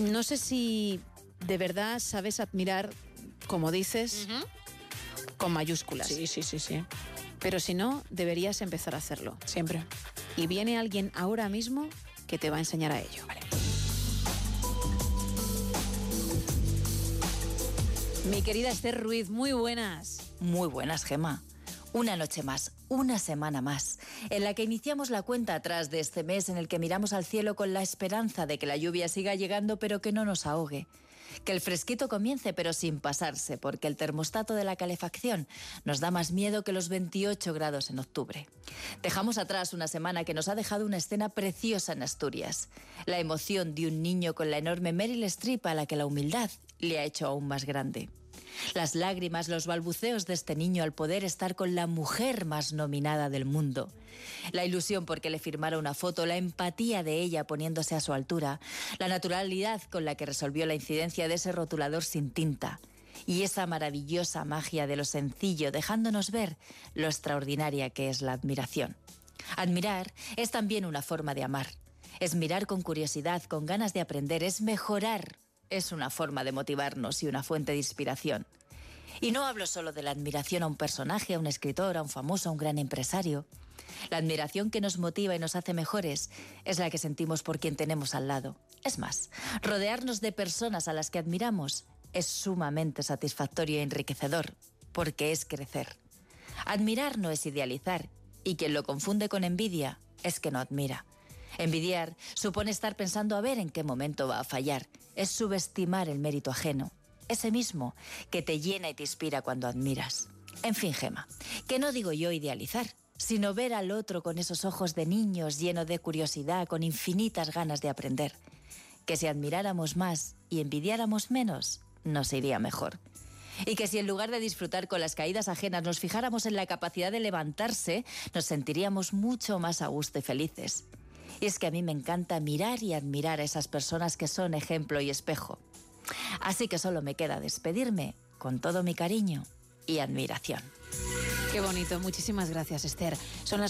No sé si de verdad sabes admirar, como dices, con mayúsculas. Sí, sí, sí, sí. Pero si no, deberías empezar a hacerlo. Siempre. Y viene alguien ahora mismo que te va a enseñar a ello. Mi querida Esther Ruiz, muy buenas. Muy buenas, Gema. Una noche más, una semana más, en la que iniciamos la cuenta atrás de este mes en el que miramos al cielo con la esperanza de que la lluvia siga llegando pero que no nos ahogue. Que el fresquito comience pero sin pasarse, porque el termostato de la calefacción nos da más miedo que los 28 grados en octubre. Dejamos atrás una semana que nos ha dejado una escena preciosa en Asturias. La emoción de un niño con la enorme Meryl Streep a la que la humildad le ha hecho aún más grande. Las lágrimas, los balbuceos de este niño al poder estar con la mujer más nominada del mundo. La ilusión porque le firmara una foto, la empatía de ella poniéndose a su altura, la naturalidad con la que resolvió la incidencia de ese rotulador sin tinta. Y esa maravillosa magia de lo sencillo, dejándonos ver lo extraordinaria que es la admiración. Admirar es también una forma de amar. Es mirar con curiosidad, con ganas de aprender, es mejorar es una forma de motivarnos y una fuente de inspiración. Y no hablo solo de la admiración a un personaje, a un escritor, a un famoso, a un gran empresario. La admiración que nos motiva y nos hace mejores es la que sentimos por quien tenemos al lado. Es más, rodearnos de personas a las que admiramos es sumamente satisfactorio e enriquecedor, porque es crecer. Admirar no es idealizar, y quien lo confunde con envidia es que no admira. Envidiar supone estar pensando a ver en qué momento va a fallar. Es subestimar el mérito ajeno. Ese mismo que te llena y te inspira cuando admiras. En fin, Gema, que no digo yo idealizar, sino ver al otro con esos ojos de niños lleno de curiosidad, con infinitas ganas de aprender. Que si admiráramos más y envidiáramos menos, nos iría mejor. Y que si en lugar de disfrutar con las caídas ajenas nos fijáramos en la capacidad de levantarse, nos sentiríamos mucho más a gusto y felices. Y es que a mí me encanta mirar y admirar a esas personas que son ejemplo y espejo. Así que solo me queda despedirme con todo mi cariño y admiración. Qué bonito, muchísimas gracias Esther. Son las